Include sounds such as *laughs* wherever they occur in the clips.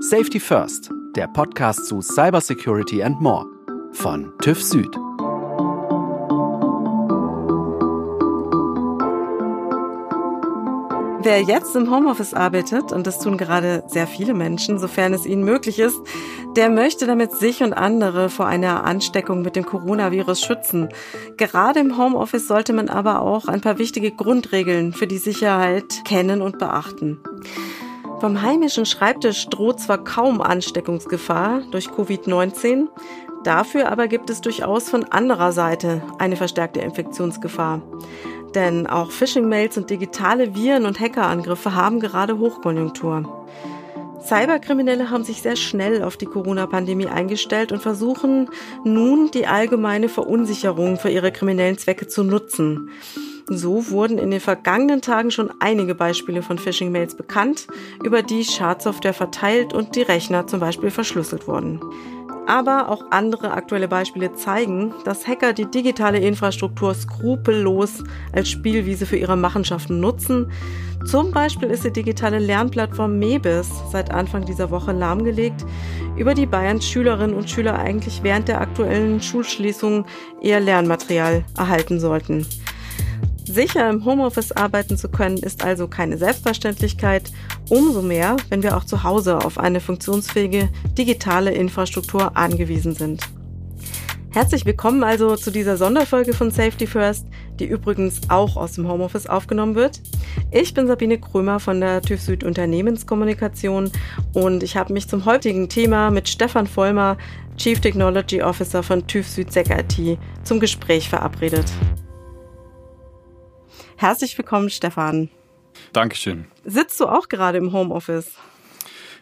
Safety First, der Podcast zu Cybersecurity and More von TÜV Süd. Wer jetzt im Homeoffice arbeitet, und das tun gerade sehr viele Menschen, sofern es ihnen möglich ist, der möchte damit sich und andere vor einer Ansteckung mit dem Coronavirus schützen. Gerade im Homeoffice sollte man aber auch ein paar wichtige Grundregeln für die Sicherheit kennen und beachten. Vom heimischen Schreibtisch droht zwar kaum Ansteckungsgefahr durch Covid-19, dafür aber gibt es durchaus von anderer Seite eine verstärkte Infektionsgefahr. Denn auch Phishing-Mails und digitale Viren- und Hackerangriffe haben gerade Hochkonjunktur. Cyberkriminelle haben sich sehr schnell auf die Corona-Pandemie eingestellt und versuchen nun die allgemeine Verunsicherung für ihre kriminellen Zwecke zu nutzen. So wurden in den vergangenen Tagen schon einige Beispiele von Phishing-Mails bekannt, über die Schadsoftware verteilt und die Rechner zum Beispiel verschlüsselt wurden. Aber auch andere aktuelle Beispiele zeigen, dass Hacker die digitale Infrastruktur skrupellos als Spielwiese für ihre Machenschaften nutzen. Zum Beispiel ist die digitale Lernplattform Mebis seit Anfang dieser Woche lahmgelegt, über die Bayerns Schülerinnen und Schüler eigentlich während der aktuellen Schulschließung eher Lernmaterial erhalten sollten. Sicher im Homeoffice arbeiten zu können, ist also keine Selbstverständlichkeit. Umso mehr, wenn wir auch zu Hause auf eine funktionsfähige digitale Infrastruktur angewiesen sind. Herzlich willkommen also zu dieser Sonderfolge von Safety First, die übrigens auch aus dem Homeoffice aufgenommen wird. Ich bin Sabine Krömer von der TÜV Süd Unternehmenskommunikation und ich habe mich zum heutigen Thema mit Stefan Vollmer, Chief Technology Officer von TÜV Süd Sec IT, zum Gespräch verabredet. Herzlich willkommen, Stefan. Dankeschön. Sitzt du auch gerade im Homeoffice?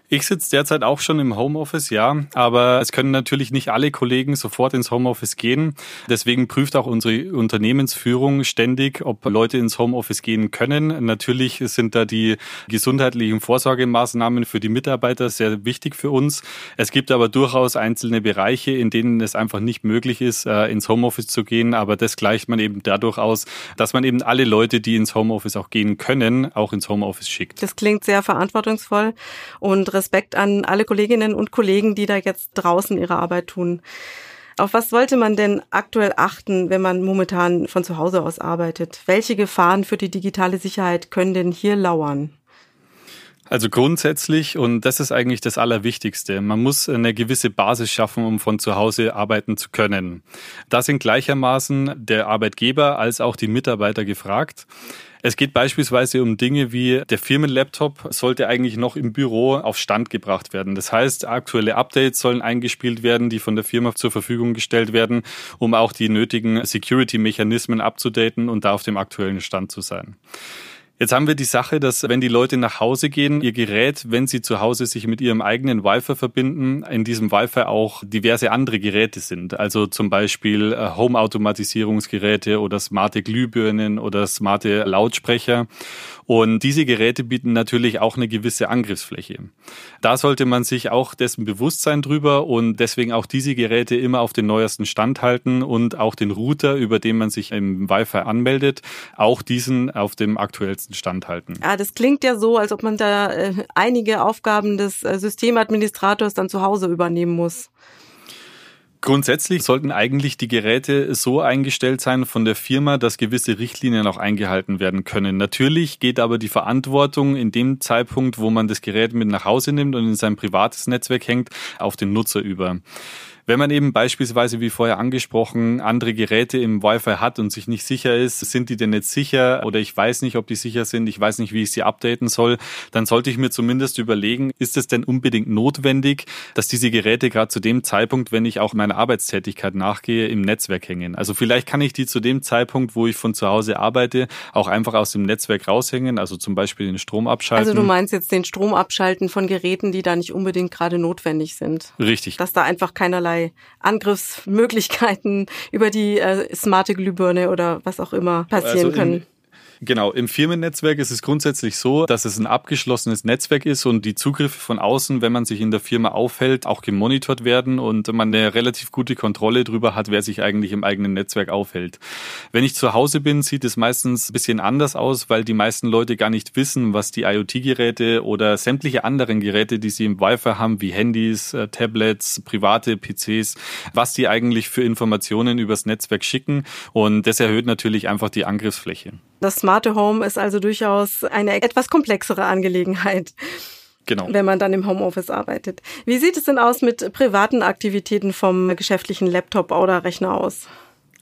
Ich sitze derzeit auch schon im Homeoffice, ja, aber es können natürlich nicht alle Kollegen sofort ins Homeoffice gehen. Deswegen prüft auch unsere Unternehmensführung ständig, ob Leute ins Homeoffice gehen können. Natürlich sind da die gesundheitlichen Vorsorgemaßnahmen für die Mitarbeiter sehr wichtig für uns. Es gibt aber durchaus einzelne Bereiche, in denen es einfach nicht möglich ist, äh, ins Homeoffice zu gehen. Aber das gleicht man eben dadurch aus, dass man eben alle Leute, die ins Homeoffice auch gehen können, auch ins Homeoffice schickt. Das klingt sehr verantwortungsvoll und Respekt an alle Kolleginnen und Kollegen, die da jetzt draußen ihre Arbeit tun. Auf was sollte man denn aktuell achten, wenn man momentan von zu Hause aus arbeitet? Welche Gefahren für die digitale Sicherheit können denn hier lauern? Also grundsätzlich, und das ist eigentlich das Allerwichtigste, man muss eine gewisse Basis schaffen, um von zu Hause arbeiten zu können. Da sind gleichermaßen der Arbeitgeber als auch die Mitarbeiter gefragt. Es geht beispielsweise um Dinge wie der Firmenlaptop sollte eigentlich noch im Büro auf Stand gebracht werden. Das heißt, aktuelle Updates sollen eingespielt werden, die von der Firma zur Verfügung gestellt werden, um auch die nötigen Security-Mechanismen abzudaten und da auf dem aktuellen Stand zu sein. Jetzt haben wir die Sache, dass wenn die Leute nach Hause gehen, ihr Gerät, wenn sie zu Hause sich mit ihrem eigenen Wi-Fi verbinden, in diesem Wi-Fi auch diverse andere Geräte sind. Also zum Beispiel äh, Home-Automatisierungsgeräte oder smarte Glühbirnen oder smarte Lautsprecher. Und diese Geräte bieten natürlich auch eine gewisse Angriffsfläche. Da sollte man sich auch dessen bewusst sein drüber und deswegen auch diese Geräte immer auf den neuesten Stand halten und auch den Router, über den man sich im Wi-Fi anmeldet, auch diesen auf dem aktuellsten Stand halten. Ja, das klingt ja so, als ob man da äh, einige Aufgaben des äh, Systemadministrators dann zu Hause übernehmen muss. Grundsätzlich sollten eigentlich die Geräte so eingestellt sein von der Firma, dass gewisse Richtlinien auch eingehalten werden können. Natürlich geht aber die Verantwortung in dem Zeitpunkt, wo man das Gerät mit nach Hause nimmt und in sein privates Netzwerk hängt, auf den Nutzer über. Wenn man eben beispielsweise, wie vorher angesprochen, andere Geräte im Wi-Fi hat und sich nicht sicher ist, sind die denn jetzt sicher oder ich weiß nicht, ob die sicher sind, ich weiß nicht, wie ich sie updaten soll, dann sollte ich mir zumindest überlegen, ist es denn unbedingt notwendig, dass diese Geräte gerade zu dem Zeitpunkt, wenn ich auch meiner Arbeitstätigkeit nachgehe, im Netzwerk hängen. Also vielleicht kann ich die zu dem Zeitpunkt, wo ich von zu Hause arbeite, auch einfach aus dem Netzwerk raushängen, also zum Beispiel den Strom abschalten. Also du meinst jetzt den Strom abschalten von Geräten, die da nicht unbedingt gerade notwendig sind. Richtig. Dass da einfach keinerlei keinerlei Angriffsmöglichkeiten *laughs* über die äh, smarte Glühbirne oder was auch immer passieren also können. Genau, im Firmennetzwerk ist es grundsätzlich so, dass es ein abgeschlossenes Netzwerk ist und die Zugriffe von außen, wenn man sich in der Firma aufhält, auch gemonitort werden und man eine relativ gute Kontrolle darüber hat, wer sich eigentlich im eigenen Netzwerk aufhält. Wenn ich zu Hause bin, sieht es meistens ein bisschen anders aus, weil die meisten Leute gar nicht wissen, was die IoT-Geräte oder sämtliche anderen Geräte, die sie im Wi-Fi haben, wie Handys, äh, Tablets, private PCs, was die eigentlich für Informationen übers Netzwerk schicken und das erhöht natürlich einfach die Angriffsfläche. Das smarte Home ist also durchaus eine etwas komplexere Angelegenheit. Genau. Wenn man dann im Homeoffice arbeitet. Wie sieht es denn aus mit privaten Aktivitäten vom geschäftlichen Laptop oder Rechner aus?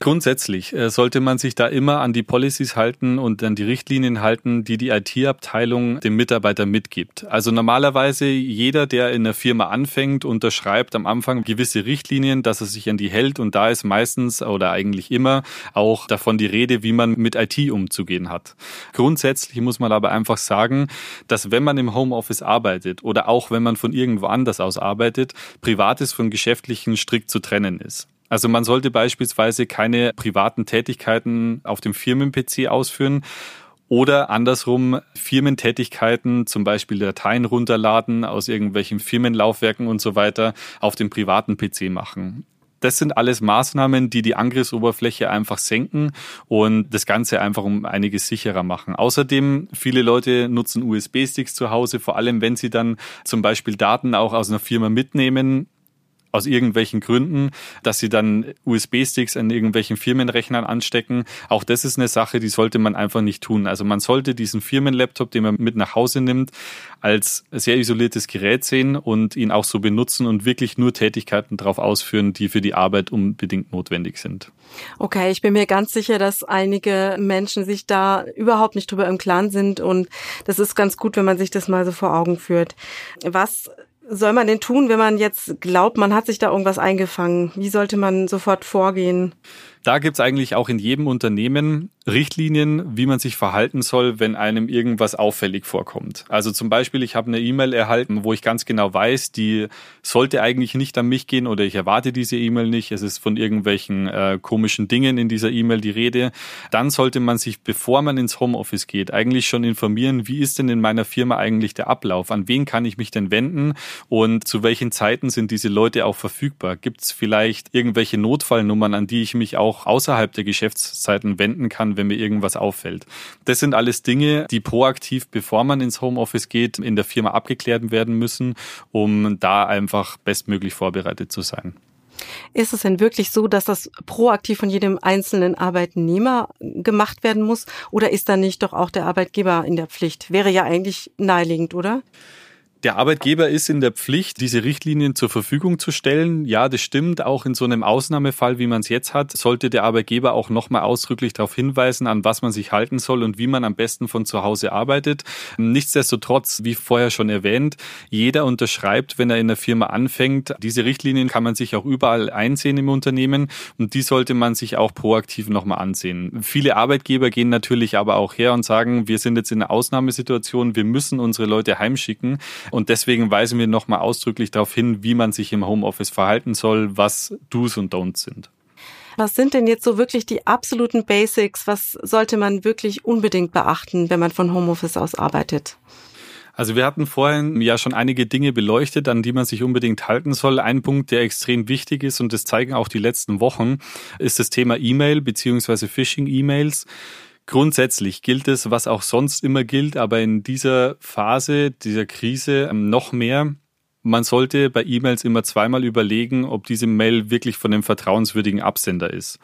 Grundsätzlich äh, sollte man sich da immer an die Policies halten und an die Richtlinien halten, die die IT-Abteilung dem Mitarbeiter mitgibt. Also normalerweise jeder, der in der Firma anfängt, unterschreibt am Anfang gewisse Richtlinien, dass er sich an die hält und da ist meistens oder eigentlich immer auch davon die Rede, wie man mit IT umzugehen hat. Grundsätzlich muss man aber einfach sagen, dass wenn man im Homeoffice arbeitet oder auch wenn man von irgendwo anders aus arbeitet, privates von geschäftlichen strikt zu trennen ist. Also man sollte beispielsweise keine privaten Tätigkeiten auf dem Firmen-PC ausführen oder andersrum Firmentätigkeiten, zum Beispiel Dateien runterladen aus irgendwelchen Firmenlaufwerken und so weiter, auf dem privaten PC machen. Das sind alles Maßnahmen, die die Angriffsoberfläche einfach senken und das Ganze einfach um einiges sicherer machen. Außerdem, viele Leute nutzen USB-Sticks zu Hause, vor allem wenn sie dann zum Beispiel Daten auch aus einer Firma mitnehmen aus irgendwelchen Gründen, dass sie dann USB-Sticks an irgendwelchen Firmenrechnern anstecken. Auch das ist eine Sache, die sollte man einfach nicht tun. Also man sollte diesen Firmenlaptop, den man mit nach Hause nimmt, als sehr isoliertes Gerät sehen und ihn auch so benutzen und wirklich nur Tätigkeiten darauf ausführen, die für die Arbeit unbedingt notwendig sind. Okay, ich bin mir ganz sicher, dass einige Menschen sich da überhaupt nicht drüber im Klaren sind und das ist ganz gut, wenn man sich das mal so vor Augen führt. Was soll man denn tun, wenn man jetzt glaubt, man hat sich da irgendwas eingefangen? Wie sollte man sofort vorgehen? Da gibt's eigentlich auch in jedem Unternehmen Richtlinien, wie man sich verhalten soll, wenn einem irgendwas auffällig vorkommt. Also zum Beispiel, ich habe eine E-Mail erhalten, wo ich ganz genau weiß, die sollte eigentlich nicht an mich gehen oder ich erwarte diese E-Mail nicht. Es ist von irgendwelchen äh, komischen Dingen in dieser E-Mail die Rede. Dann sollte man sich, bevor man ins Homeoffice geht, eigentlich schon informieren, wie ist denn in meiner Firma eigentlich der Ablauf? An wen kann ich mich denn wenden? Und zu welchen Zeiten sind diese Leute auch verfügbar? Gibt es vielleicht irgendwelche Notfallnummern, an die ich mich auch auch außerhalb der Geschäftszeiten wenden kann, wenn mir irgendwas auffällt. Das sind alles Dinge, die proaktiv, bevor man ins Homeoffice geht, in der Firma abgeklärt werden müssen, um da einfach bestmöglich vorbereitet zu sein. Ist es denn wirklich so, dass das proaktiv von jedem einzelnen Arbeitnehmer gemacht werden muss? Oder ist da nicht doch auch der Arbeitgeber in der Pflicht? Wäre ja eigentlich naheliegend, oder? Der Arbeitgeber ist in der Pflicht, diese Richtlinien zur Verfügung zu stellen. Ja, das stimmt. Auch in so einem Ausnahmefall, wie man es jetzt hat, sollte der Arbeitgeber auch nochmal ausdrücklich darauf hinweisen, an was man sich halten soll und wie man am besten von zu Hause arbeitet. Nichtsdestotrotz, wie vorher schon erwähnt, jeder unterschreibt, wenn er in der Firma anfängt. Diese Richtlinien kann man sich auch überall einsehen im Unternehmen und die sollte man sich auch proaktiv nochmal ansehen. Viele Arbeitgeber gehen natürlich aber auch her und sagen, wir sind jetzt in einer Ausnahmesituation, wir müssen unsere Leute heimschicken. Und deswegen weisen wir nochmal ausdrücklich darauf hin, wie man sich im Homeoffice verhalten soll, was Do's und Don'ts sind. Was sind denn jetzt so wirklich die absoluten Basics? Was sollte man wirklich unbedingt beachten, wenn man von Homeoffice aus arbeitet? Also wir hatten vorhin ja schon einige Dinge beleuchtet, an die man sich unbedingt halten soll. Ein Punkt, der extrem wichtig ist und das zeigen auch die letzten Wochen, ist das Thema E-Mail beziehungsweise Phishing-E-Mails. Grundsätzlich gilt es, was auch sonst immer gilt, aber in dieser Phase, dieser Krise ähm, noch mehr. Man sollte bei E-Mails immer zweimal überlegen, ob diese Mail wirklich von einem vertrauenswürdigen Absender ist.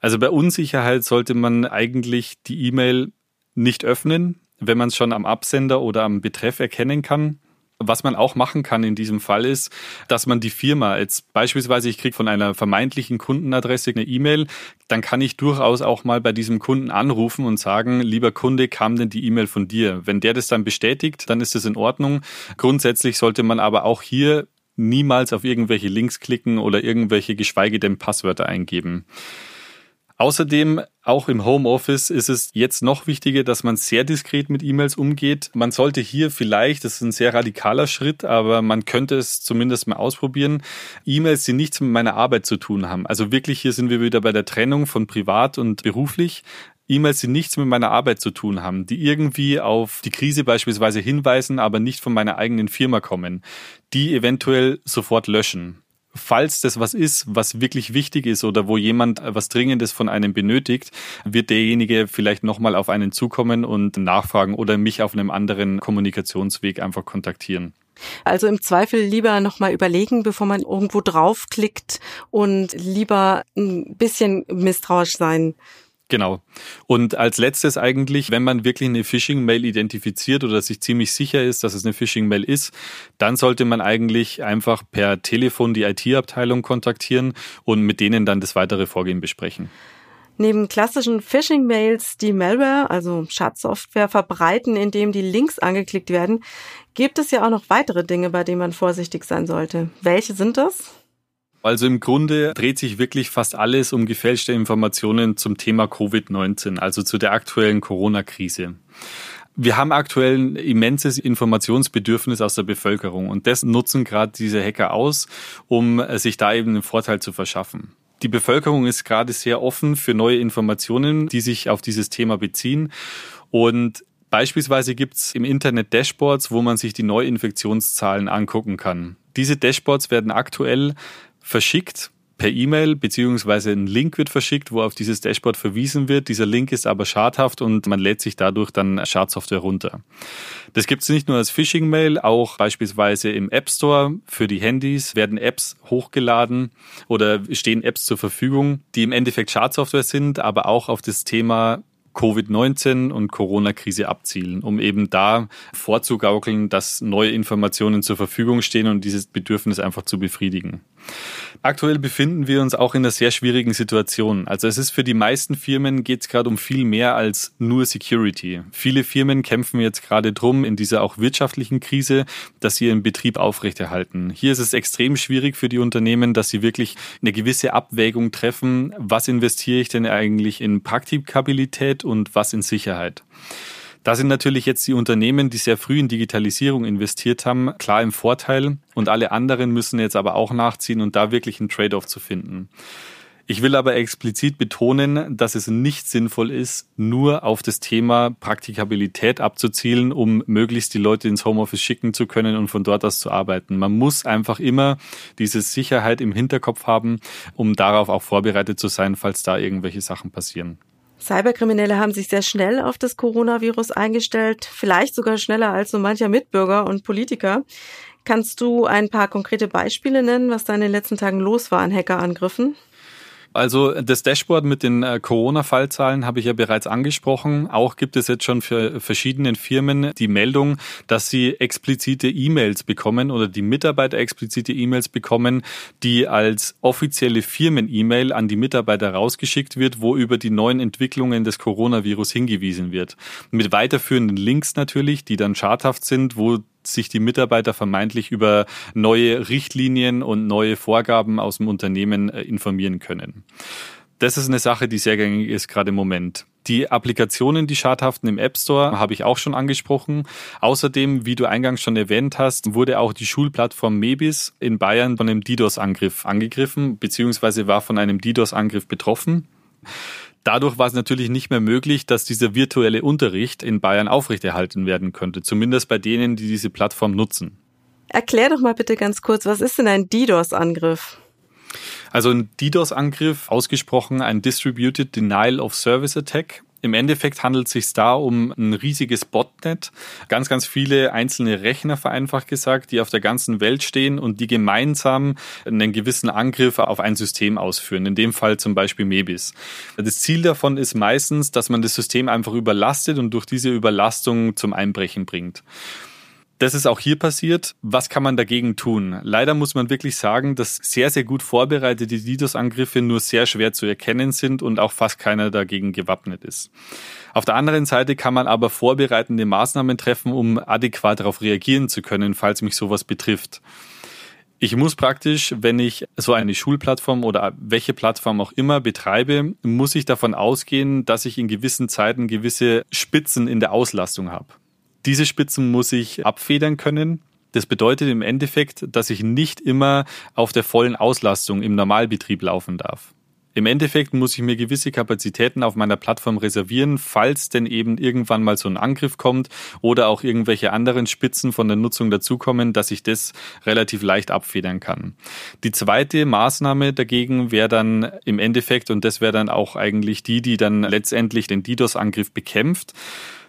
Also bei Unsicherheit sollte man eigentlich die E-Mail nicht öffnen, wenn man es schon am Absender oder am Betreff erkennen kann. Was man auch machen kann in diesem Fall ist, dass man die Firma jetzt beispielsweise, ich kriege von einer vermeintlichen Kundenadresse eine E-Mail, dann kann ich durchaus auch mal bei diesem Kunden anrufen und sagen, lieber Kunde, kam denn die E-Mail von dir? Wenn der das dann bestätigt, dann ist das in Ordnung. Grundsätzlich sollte man aber auch hier niemals auf irgendwelche Links klicken oder irgendwelche geschweige denn Passwörter eingeben. Außerdem, auch im Homeoffice ist es jetzt noch wichtiger, dass man sehr diskret mit E-Mails umgeht. Man sollte hier vielleicht, das ist ein sehr radikaler Schritt, aber man könnte es zumindest mal ausprobieren, E-Mails, die nichts mit meiner Arbeit zu tun haben. Also wirklich, hier sind wir wieder bei der Trennung von privat und beruflich. E-Mails, die nichts mit meiner Arbeit zu tun haben, die irgendwie auf die Krise beispielsweise hinweisen, aber nicht von meiner eigenen Firma kommen, die eventuell sofort löschen falls das was ist, was wirklich wichtig ist oder wo jemand was Dringendes von einem benötigt, wird derjenige vielleicht nochmal auf einen zukommen und nachfragen oder mich auf einem anderen Kommunikationsweg einfach kontaktieren. Also im Zweifel lieber nochmal überlegen, bevor man irgendwo draufklickt und lieber ein bisschen misstrauisch sein. Genau. Und als letztes eigentlich, wenn man wirklich eine Phishing-Mail identifiziert oder sich ziemlich sicher ist, dass es eine Phishing-Mail ist, dann sollte man eigentlich einfach per Telefon die IT-Abteilung kontaktieren und mit denen dann das weitere Vorgehen besprechen. Neben klassischen Phishing-Mails, die Malware, also Schadsoftware, verbreiten, indem die Links angeklickt werden, gibt es ja auch noch weitere Dinge, bei denen man vorsichtig sein sollte. Welche sind das? Also im Grunde dreht sich wirklich fast alles um gefälschte Informationen zum Thema Covid-19, also zu der aktuellen Corona-Krise. Wir haben aktuell ein immenses Informationsbedürfnis aus der Bevölkerung und das nutzen gerade diese Hacker aus, um sich da eben einen Vorteil zu verschaffen. Die Bevölkerung ist gerade sehr offen für neue Informationen, die sich auf dieses Thema beziehen und Beispielsweise gibt's im Internet Dashboards, wo man sich die Neuinfektionszahlen angucken kann. Diese Dashboards werden aktuell verschickt per E-Mail, beziehungsweise ein Link wird verschickt, wo auf dieses Dashboard verwiesen wird. Dieser Link ist aber schadhaft und man lädt sich dadurch dann Schadsoftware runter. Das gibt es nicht nur als Phishing-Mail, auch beispielsweise im App Store für die Handys werden Apps hochgeladen oder stehen Apps zur Verfügung, die im Endeffekt Schadsoftware sind, aber auch auf das Thema Covid-19 und Corona-Krise abzielen, um eben da vorzugaukeln, dass neue Informationen zur Verfügung stehen und dieses Bedürfnis einfach zu befriedigen. Aktuell befinden wir uns auch in einer sehr schwierigen Situation. Also es ist für die meisten Firmen geht es gerade um viel mehr als nur Security. Viele Firmen kämpfen jetzt gerade drum in dieser auch wirtschaftlichen Krise, dass sie ihren Betrieb aufrechterhalten. Hier ist es extrem schwierig für die Unternehmen, dass sie wirklich eine gewisse Abwägung treffen. Was investiere ich denn eigentlich in Praktikabilität und was in Sicherheit? Da sind natürlich jetzt die Unternehmen, die sehr früh in Digitalisierung investiert haben, klar im Vorteil und alle anderen müssen jetzt aber auch nachziehen und da wirklich einen Trade-off zu finden. Ich will aber explizit betonen, dass es nicht sinnvoll ist, nur auf das Thema Praktikabilität abzuzielen, um möglichst die Leute ins Homeoffice schicken zu können und von dort aus zu arbeiten. Man muss einfach immer diese Sicherheit im Hinterkopf haben, um darauf auch vorbereitet zu sein, falls da irgendwelche Sachen passieren. Cyberkriminelle haben sich sehr schnell auf das Coronavirus eingestellt, vielleicht sogar schneller als so mancher Mitbürger und Politiker. Kannst du ein paar konkrete Beispiele nennen, was da in den letzten Tagen los war an Hackerangriffen? Also das Dashboard mit den äh, Corona-Fallzahlen habe ich ja bereits angesprochen. Auch gibt es jetzt schon für verschiedene Firmen die Meldung, dass sie explizite E-Mails bekommen oder die Mitarbeiter explizite E-Mails bekommen, die als offizielle Firmen-E-Mail an die Mitarbeiter rausgeschickt wird, wo über die neuen Entwicklungen des Coronavirus hingewiesen wird. Mit weiterführenden Links natürlich, die dann schadhaft sind, wo sich die Mitarbeiter vermeintlich über neue Richtlinien und neue Vorgaben aus dem Unternehmen äh, informieren können. Das ist eine Sache, die sehr gängig ist, gerade im Moment. Die Applikationen, die schadhaften im App Store, habe ich auch schon angesprochen. Außerdem, wie du eingangs schon erwähnt hast, wurde auch die Schulplattform Mebis in Bayern von einem DDoS-Angriff angegriffen, beziehungsweise war von einem DDoS-Angriff betroffen. Dadurch war es natürlich nicht mehr möglich, dass dieser virtuelle Unterricht in Bayern aufrechterhalten werden könnte, zumindest bei denen, die diese Plattform nutzen. Erklär doch mal bitte ganz kurz, was ist denn ein DDoS-Angriff? Also ein DDoS-Angriff, ausgesprochen ein Distributed Denial of Service Attack, im Endeffekt handelt es sich da um ein riesiges Botnet, ganz, ganz viele einzelne Rechner vereinfacht gesagt, die auf der ganzen Welt stehen und die gemeinsam einen gewissen Angriff auf ein System ausführen, in dem Fall zum Beispiel Mebis. Das Ziel davon ist meistens, dass man das System einfach überlastet und durch diese Überlastung zum Einbrechen bringt. Das ist auch hier passiert. Was kann man dagegen tun? Leider muss man wirklich sagen, dass sehr, sehr gut vorbereitete DDoS-Angriffe nur sehr schwer zu erkennen sind und auch fast keiner dagegen gewappnet ist. Auf der anderen Seite kann man aber vorbereitende Maßnahmen treffen, um adäquat darauf reagieren zu können, falls mich sowas betrifft. Ich muss praktisch, wenn ich so eine Schulplattform oder welche Plattform auch immer betreibe, muss ich davon ausgehen, dass ich in gewissen Zeiten gewisse Spitzen in der Auslastung habe. Diese Spitzen muss ich abfedern können. Das bedeutet im Endeffekt, dass ich nicht immer auf der vollen Auslastung im Normalbetrieb laufen darf. Im Endeffekt muss ich mir gewisse Kapazitäten auf meiner Plattform reservieren, falls denn eben irgendwann mal so ein Angriff kommt oder auch irgendwelche anderen Spitzen von der Nutzung dazukommen, dass ich das relativ leicht abfedern kann. Die zweite Maßnahme dagegen wäre dann im Endeffekt, und das wäre dann auch eigentlich die, die dann letztendlich den DDoS-Angriff bekämpft,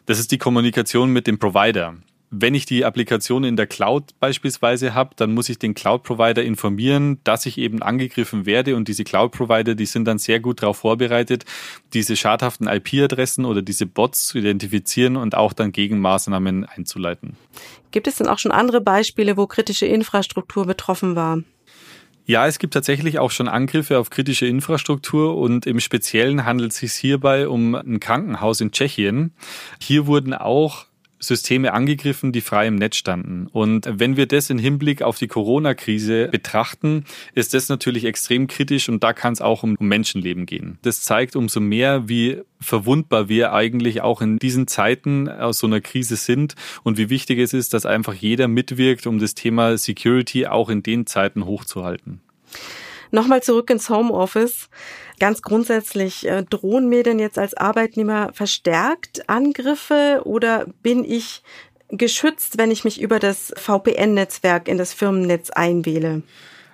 das ist die Kommunikation mit dem Provider. Wenn ich die Applikation in der Cloud beispielsweise habe, dann muss ich den Cloud-Provider informieren, dass ich eben angegriffen werde und diese Cloud-Provider, die sind dann sehr gut darauf vorbereitet, diese schadhaften IP-Adressen oder diese Bots zu identifizieren und auch dann Gegenmaßnahmen einzuleiten. Gibt es denn auch schon andere Beispiele, wo kritische Infrastruktur betroffen war? Ja, es gibt tatsächlich auch schon Angriffe auf kritische Infrastruktur und im Speziellen handelt es sich hierbei um ein Krankenhaus in Tschechien. Hier wurden auch Systeme angegriffen, die frei im Netz standen. Und wenn wir das in Hinblick auf die Corona-Krise betrachten, ist das natürlich extrem kritisch und da kann es auch um Menschenleben gehen. Das zeigt umso mehr, wie verwundbar wir eigentlich auch in diesen Zeiten aus so einer Krise sind und wie wichtig es ist, dass einfach jeder mitwirkt, um das Thema Security auch in den Zeiten hochzuhalten. Nochmal zurück ins Homeoffice. Ganz grundsätzlich, äh, drohen mir denn jetzt als Arbeitnehmer verstärkt Angriffe oder bin ich geschützt, wenn ich mich über das VPN-Netzwerk in das Firmennetz einwähle?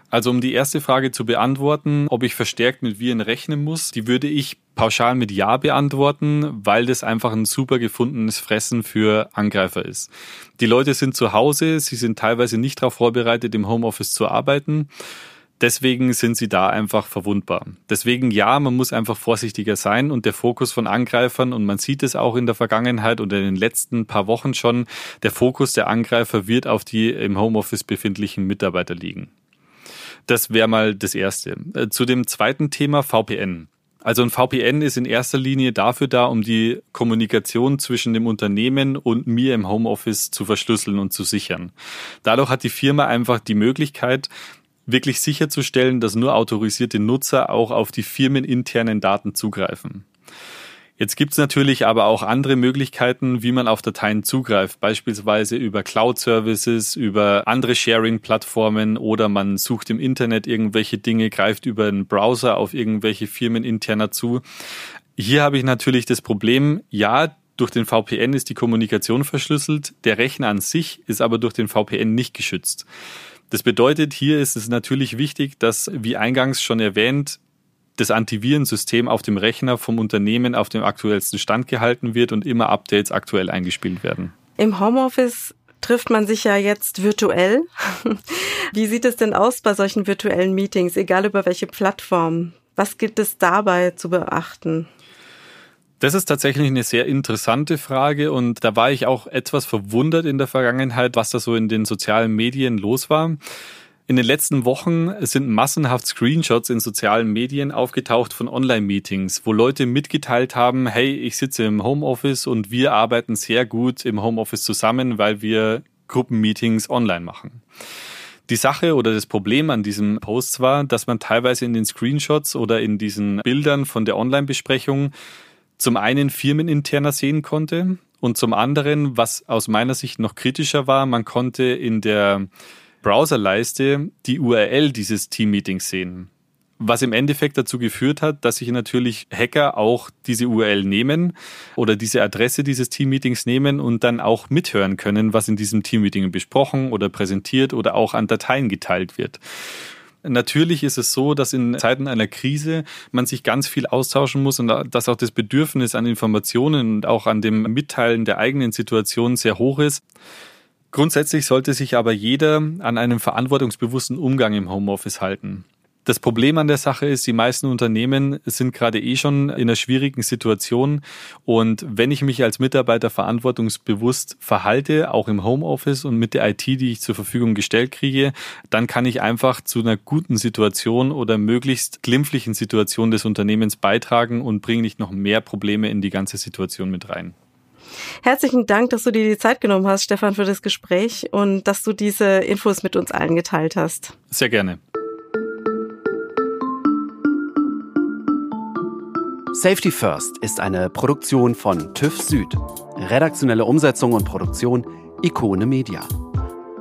Also um die erste Frage zu beantworten, ob ich verstärkt mit Viren rechnen muss, die würde ich pauschal mit Ja beantworten, weil das einfach ein super gefundenes Fressen für Angreifer ist. Die Leute sind zu Hause, sie sind teilweise nicht darauf vorbereitet, im Homeoffice zu arbeiten. Deswegen sind sie da einfach verwundbar. Deswegen ja, man muss einfach vorsichtiger sein und der Fokus von Angreifern, und man sieht es auch in der Vergangenheit und in den letzten paar Wochen schon, der Fokus der Angreifer wird auf die im Homeoffice befindlichen Mitarbeiter liegen. Das wäre mal das Erste. Äh, zu dem zweiten Thema VPN. Also ein VPN ist in erster Linie dafür da, um die Kommunikation zwischen dem Unternehmen und mir im Homeoffice zu verschlüsseln und zu sichern. Dadurch hat die Firma einfach die Möglichkeit, wirklich sicherzustellen, dass nur autorisierte Nutzer auch auf die firmeninternen Daten zugreifen. Jetzt gibt's natürlich aber auch andere Möglichkeiten, wie man auf Dateien zugreift, beispielsweise über Cloud-Services, über andere Sharing-Plattformen oder man sucht im Internet irgendwelche Dinge, greift über einen Browser auf irgendwelche firmeninterner zu. Hier habe ich natürlich das Problem, ja, durch den VPN ist die Kommunikation verschlüsselt, der Rechner an sich ist aber durch den VPN nicht geschützt. Das bedeutet, hier ist es natürlich wichtig, dass, wie eingangs schon erwähnt, das Antivirensystem auf dem Rechner vom Unternehmen auf dem aktuellsten Stand gehalten wird und immer Updates aktuell eingespielt werden. Im Homeoffice trifft man sich ja jetzt virtuell. *laughs* Wie sieht es denn aus bei solchen virtuellen Meetings, egal über welche Plattform? Was gibt es dabei zu beachten? Das ist tatsächlich eine sehr interessante Frage und da war ich auch etwas verwundert in der Vergangenheit, was da so in den sozialen Medien los war. In den letzten Wochen sind massenhaft Screenshots in sozialen Medien aufgetaucht von Online-Meetings, wo Leute mitgeteilt haben, hey, ich sitze im Homeoffice und wir arbeiten sehr gut im Homeoffice zusammen, weil wir Gruppenmeetings online machen. Die Sache oder das Problem an diesem Post war, dass man teilweise in den Screenshots oder in diesen Bildern von der Online-Besprechung zum einen firmeninterner sehen konnte und zum anderen, was aus meiner Sicht noch kritischer war, man konnte in der Browserleiste die URL dieses Team-Meetings sehen. Was im Endeffekt dazu geführt hat, dass sich natürlich Hacker auch diese URL nehmen oder diese Adresse dieses Team-Meetings nehmen und dann auch mithören können, was in diesem Team-Meeting besprochen oder präsentiert oder auch an Dateien geteilt wird. Natürlich ist es so, dass in Zeiten einer Krise man sich ganz viel austauschen muss und dass auch das Bedürfnis an Informationen und auch an dem Mitteilen der eigenen Situation sehr hoch ist. Grundsätzlich sollte sich aber jeder an einem verantwortungsbewussten Umgang im Homeoffice halten. Das Problem an der Sache ist, die meisten Unternehmen sind gerade eh schon in einer schwierigen Situation. Und wenn ich mich als Mitarbeiter verantwortungsbewusst verhalte, auch im Homeoffice und mit der IT, die ich zur Verfügung gestellt kriege, dann kann ich einfach zu einer guten Situation oder möglichst glimpflichen Situation des Unternehmens beitragen und bringe nicht noch mehr Probleme in die ganze Situation mit rein. Herzlichen Dank, dass du dir die Zeit genommen hast, Stefan, für das Gespräch und dass du diese Infos mit uns allen geteilt hast. Sehr gerne. Safety First ist eine Produktion von TÜV Süd. Redaktionelle Umsetzung und Produktion Ikone Media.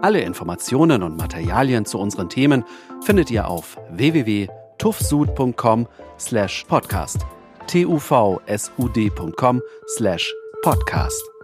Alle Informationen und Materialien zu unseren Themen findet ihr auf www.tüv-süd.de. tufsud.com slash podcast tuvsud.com slash podcast.